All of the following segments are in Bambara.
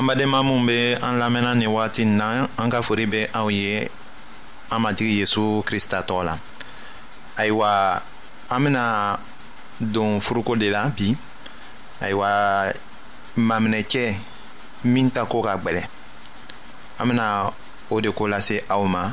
an badenma minw be an lamɛnna ni wagati na an ka fori be aw ye an matigi yezu krista tɔgɔ la ayiwa an bena don furuko de la bi ayiwa maminɛcɛ min ta ko ka gwɛlɛ an bena o de ko lase aw ma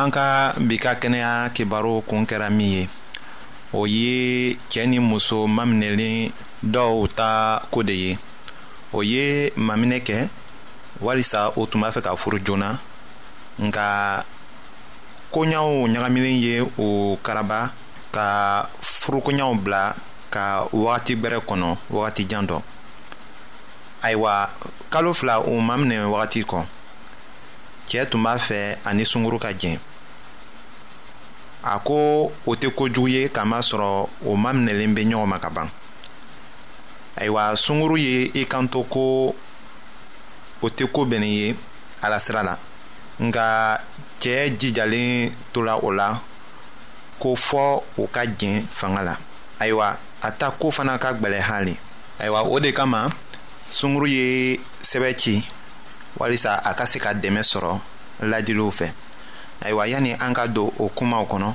an ka bi ka kɛnɛya kibaru kun kɛra min ye o ye cɛɛ ni muso maminɛlen dɔw ta ko de ye o ye maminɛ kɛ walisa o tun b'a fɛ ka furu joona nka koɲaw ɲagaminen ye o karaba ka furukoɲaw bila ka wagati bɛrɛ kɔnɔ wagati jan dɔ ayiwa kalo fila u maminɛ wagati kɔ cɛɛ tun b'a fɛ a ni sunkuru ka jɛn a ko o tɛ kojugu ye k'a masɔrɔ o maminɛlen bɛ ɲɔgɔn ma ka ban ayiwa sunkuru ye i kanto ko o tɛ ko bɛnnen ye alasira la nka cɛɛ jijalen tola o la ko fɔɔ o ka jɛn fanga la ayiwa a ta ko fana ka gwɛlɛ hali ayiwa o de kama sunguru ye sɛbɛ ci walisa a ka se ka dɛmɛ sɔrɔ lajiliw fɛ ayiwa yani an ka don o kumaw kɔnɔ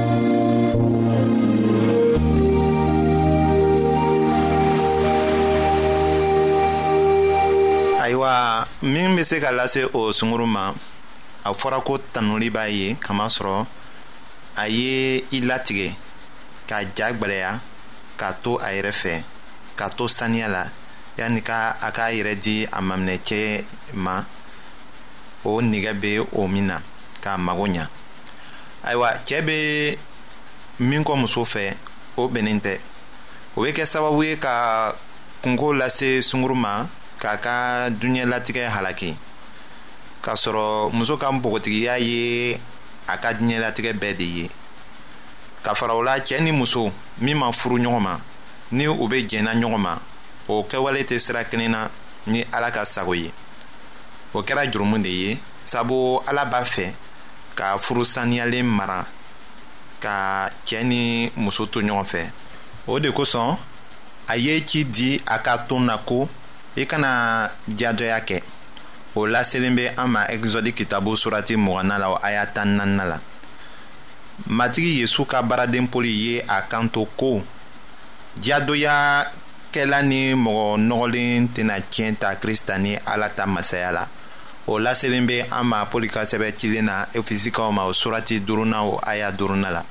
ayiwa min bɛ se ka lase o sunguru ma a fɔra ko tanuli b'a ye kamasɔrɔ a ye i latigɛ k'a ja gbɛlɛya k'a to a yɛrɛ fɛ k'a to saniya la yanni ka a k'a yɛrɛ di a maminɛcɛ ma o nɛgɛ bɛ o min na k'a mago ɲa ayiwa cɛɛ be min kɔ muso fɛ o bɛnnen tɛ o be kɛ sababu ye ka kungo lase sunguru ma k'a ka duɲɛ latigɛ halaki k'a sɔrɔ muso ka npogotigiya ye a ka diɲɛlatigɛ bɛɛ de ye ka fara o la cɛɛ ni muso min ma furu ɲɔgɔn ma ni u be jɛnna ɲɔgɔn ma o kɛwale tɛ sira kelen na ni ala ka sago ye o kɛra jurumu de ye sabu ala b'a fɛ ka furu saniyalen mara ka cɛɛ ni muso to ɲɔgɔn fɛ o de kosɔn a ye ci di a ka ton na ko i kana jadɔya kɛ o laselen bɛ an ma ɛkizɔdi kitabu surati mɔgɔnna la o aya tan nanna la matigi yesu ka baaraden poli ye a kanto ko jadoya kɛla ni mɔgɔ nɔgɔlen tɛna tiɲɛ ta krista ni ala ta masaya la o laselen be an ma pɔli ka sɛbɛ cilen na efisikaw ma o surati duruna o aya duruna la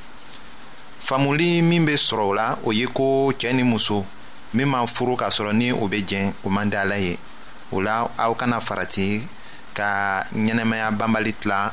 faamuli min be sɔrɔ o la o ye ko cɛɛ ni muso min ma furu k'a sɔrɔ ni o be jɛn o man di ala ye o la aw kana farati ka ɲɛnɛmaya banbali tila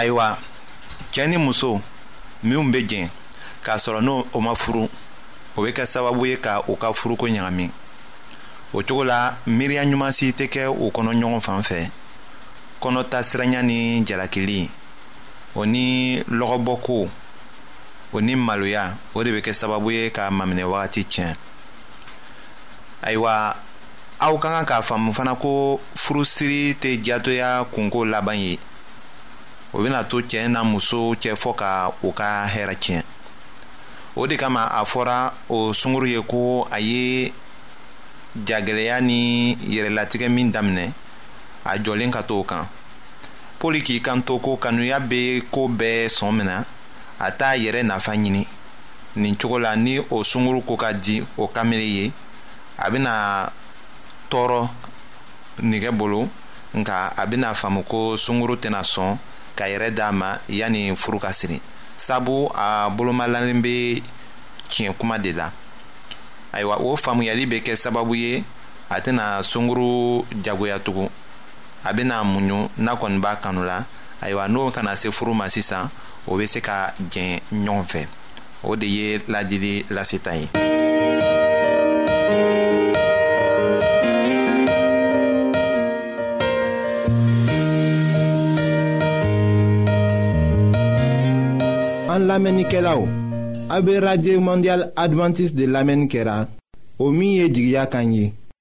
ayiwa cɛɛ ni muso minw be jɛn k'a sɔrɔ n'o o ma furu o be kɛ sababu ye ka u ka furuko ɲagami o cogo la miiriya ɲuman si tɛ kɛ u kɔnɔ ɲɔgɔn fan fɛ kɔnɔtasiranya ni jalakili o ni lɔgɔbɔko o ni maloya o de bɛ kɛ sababu ye ka maminɛ wagati tiɲɛ ayiwa aw ka kan k'a faamu fana ko furusiri tɛ jatoya kunko laban ye o bɛna to cɛ na muso cɛ fɔ ka u ka hɛrɛ tiɲɛ o de kama a fɔra o sunguru ye ko a ye jagɛlɛya ni yɛrɛlatigɛ min daminɛ a jɔlen ka to o kan poli k'i kanto ko kanuya bɛ ko bɛɛ sɔn min na a t'a yɛrɛ nafa ɲini nin cogo la ni o sunkuru ko ka di o kamere ye a bɛna tɔɔrɔ nɛgɛ bolo nka a bɛna faamu ko sunkuru tɛna sɔn ka yɛrɛ d'a ma yanni furu ka siri sabu a bolomalalen bɛ tiɲɛ kuma de la ayiwa o faamuyali bɛ kɛ sababu ye a tɛna sunkuru jagoya tugun a bɛna a muɲu n'a kɔni b'a kanu la ayiwa n'o kana se furu ma sisan o bɛ se ka jɛn ɲɔgɔn fɛ o de ye laadili laseta ye. an lamɛnnikɛlaw a bɛ radio mondial adventiste de lamɛnni kɛra o min ye jigiya kan ye.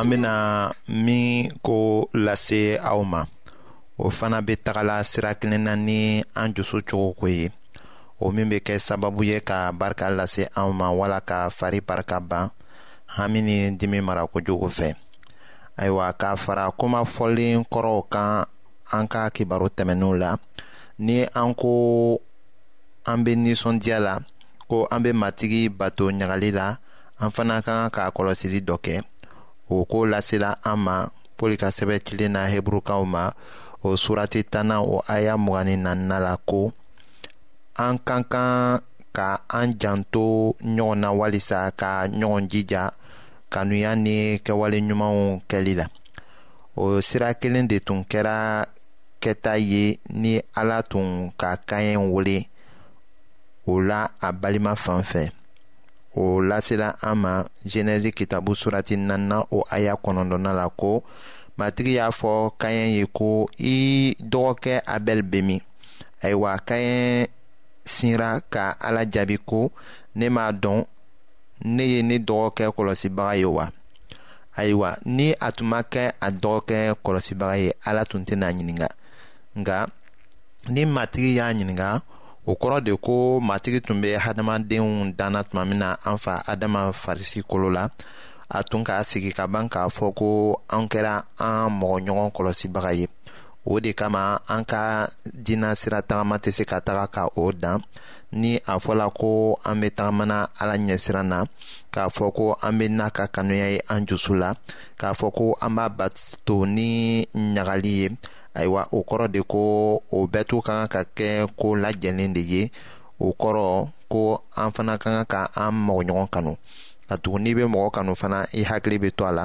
an bena min ko lase aw ma o fana be tagala sira kelen na ni an jusu cogo ko ye o min be kɛ sababu ye ka barika lase anw ma wala ka fari barika ban hami ni dimi mara kojugu fɛ ayiwa k'a fara kuma fɔlen kɔrɔw kan an ka kibaru tɛmɛnenw la ni an ko an bɛ nisɔndiya la ko an bɛ matigi bato ɲagali la an fana ka kan ka kɔlɔsili dɔ kɛ o ko lasela an ma pɔli ka sɛbɛn cilen na heburukaw ma o surati tanna o aya mugan ni naanina la ko an ka kan ka an janto ɲɔgɔn na walisa ka ɲɔgɔn jija kanuya ni kɛwale ɲumanw kɛli la o sira kelen de tun kɛra kɛta ye ni ala tun ka kaɲɛ wele o la a balima fan fɛ o lasela an ma jenɛzi kitabu surati nanna o aya kɔnɔntɔnna la ko matigi y'a fɔ kaɲɛ ye ko i dɔgɔkɛ abɛl bɛ min ayiwa kaɲɛ sinra ka ala jaabi ko ne m'a dɔn ne ye ne dɔgɔkɛ kɔlɔsibaga ye wa ayiwa ni a tun ma kɛ a dɔgɔkɛ kɔlɔsibaga ye ala tun tɛna a ɲininka nka ni matigi y'a ɲininka o kɔrɔ de ko matigi tun bɛ hadamadenw danna tuma min na an fa adama farisi kolo la a tun k'a sigi ka ban k'a fɔ ko an kɛra an mɔgɔ ɲɔgɔn kɔlɔsibaga ye o de kama an ka diinɛ sira tagama tɛ se ka taga ka o dan ni a fɔla ko an bɛ tagamana ala ɲɛsira na k'a fɔ ko an bɛ n'a ka kanuya ye an dusu la k'a fɔ ko an b'a bato ni ɲagali ye ayiwa o kɔrɔ de ko o bɛɛ to ka kan ka kɛ ko lajɛlen de ye o kɔrɔ ko an fana ka kan ka an mɔgɔɲɔgɔn kanu ka tugu n'i bɛ mɔgɔ kanu fana i hakili bɛ to a la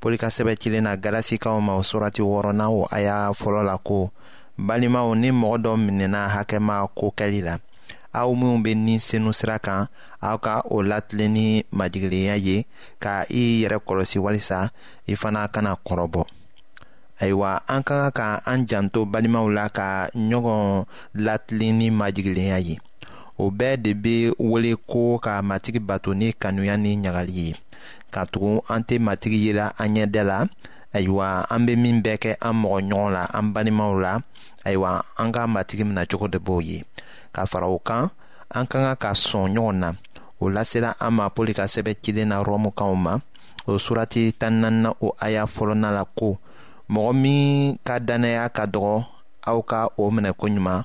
pɔli ka sɛbɛ cilen na galasikaw ma o surati wɔɔrɔnan o aya fɔlɔ la ko balimaw ni mɔgɔ dɔ minɛna hakɛma ko kɛli la aw minw bɛ ni senu sira kan aw ka o latilen ni majigilenya ye ka i yɛrɛ kɔlɔsi walisa i fana kana kɔrɔbɔ ayiwa an ka kan ka an janto balimaw la ka ɲɔgɔn latilen ni majigilenya ye o bɛɛ de bɛ wele ko ka matigi bato ni kanuya ni ɲagali ye katugun an tɛ matigi yela an ɲɛda la ayiwa an bɛ min bɛɛ kɛ an mɔgɔ ɲɔgɔn la an balimaw la ayiwa an ka matigi minɛ cogo de b'o ye ka fara o kan an ka kan ka sɔn ɲɔgɔn na o lasela an ma poli ka sɛbɛn cilen na rɔmukanw ma o surati tan naaninan o aya fɔlɔnan la ko mɔgɔ min ka dannaya ka dɔgɔ aw ka o minɛ ko ɲuman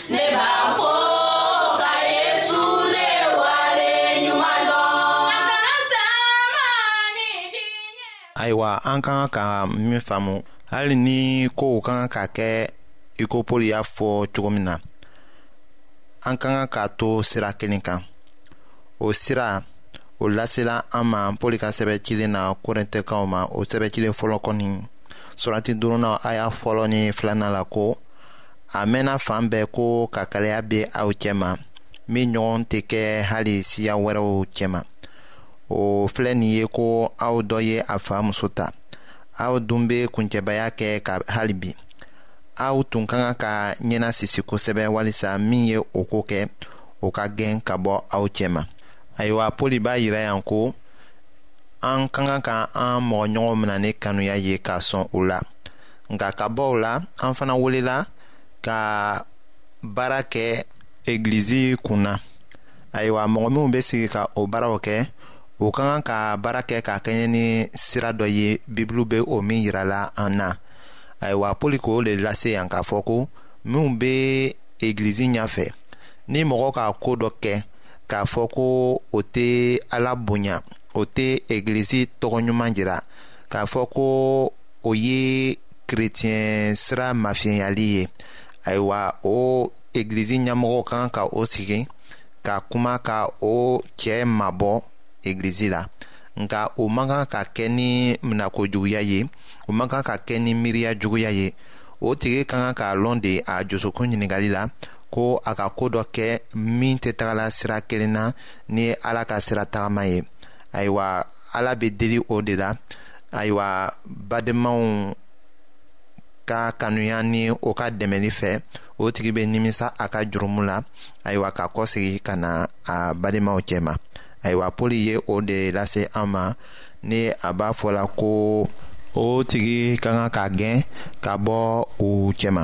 ne b'a fɔ ka yesu ne wale ɲuman dɔn. a kana sama ni diɲɛ. ayiwa an ka kan ka min faamu hali ni kow ka kan ka kɛ i ko pɔli y'a fɔ cogo min na an ka kan k'a to sira kelen kan o sira o lasela an ma pɔli ka sɛbɛn cilen na korintɛkaw ma o sɛbɛn cilen fɔlɔ kɔni surati duurunan a y'a fɔlɔ ni filanan la ko a mɛnna fan bɛɛ ko ka kalaya bɛ aw cɛma min ɲɔgɔn tɛ kɛ hali siya wɛrɛw cɛma o filɛ nin ye ko aw dɔ ye a fa muso ta aw dun bɛ kuncɛbaya kɛ ka hali bi aw tun ka kan ka ɲɛna sisi kosɛbɛ walisa min ye o ko kɛ o ka gɛn ka bɔ aw cɛma ayiwa poli b'a yira yan ko an ka kan ka an mɔgɔ ɲɔgɔn minɛ ni kanuya ye k'a sɔn o la nka ka bɔ o la an fana welela ka baara kɛ egilizi kun na ayiwa mɔgɔ minnu bɛ sigi ka o baaraw kɛ o ka kan ka baara kɛ ka kɛɲɛ ni sira dɔ ye bibulu bɛ o min yira la an na ayiwa pɔli k'o de lase yan k'a fɔ ko minnu bɛ egilizi ɲɛfɛ ni mɔgɔ ka ko dɔ kɛ k'a fɔ ko o tɛ ala bonya o tɛ egilizi tɔgɔ ɲuman jira k'a fɔ ko o ye krecɛn sira mafiɲɛyali ye ayiwa o egilizi ɲɛmɔgɔw kan ka o sigi ka kuma ka o cɛɛ mabɔ egilizi la nka o man kan ka kɛ ni minɛkojuguya ye o man kan ka kɛ ni miiriya juguya ye o tigi ka kan k'a lɔn de a dusukun ɲininkali la ko a ka ko dɔ kɛ min tɛ tagala sira kelen na ni ala ka sira tagama ye ayiwa ala bɛ deli o de la ayiwa badenmaw ka kanuya ni o ka dɛmɛni fɛ o tigi bɛ nimisa a ka jurumu la ayiwa ka kɔsegi ka na a badenmaw cɛma ayiwa poli ye o de lase an ma ni a b'a fɔ la ko o tigi ka kan ka gɛn ka bɔ u cɛma.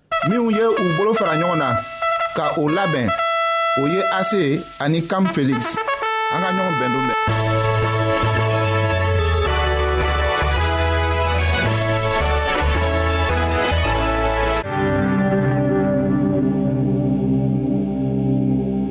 minnu ye u bolo fara ɲɔgɔn na ka o labɛn o ye ase ani kam felix an ka ɲɔgɔn bɛn don bɛɛ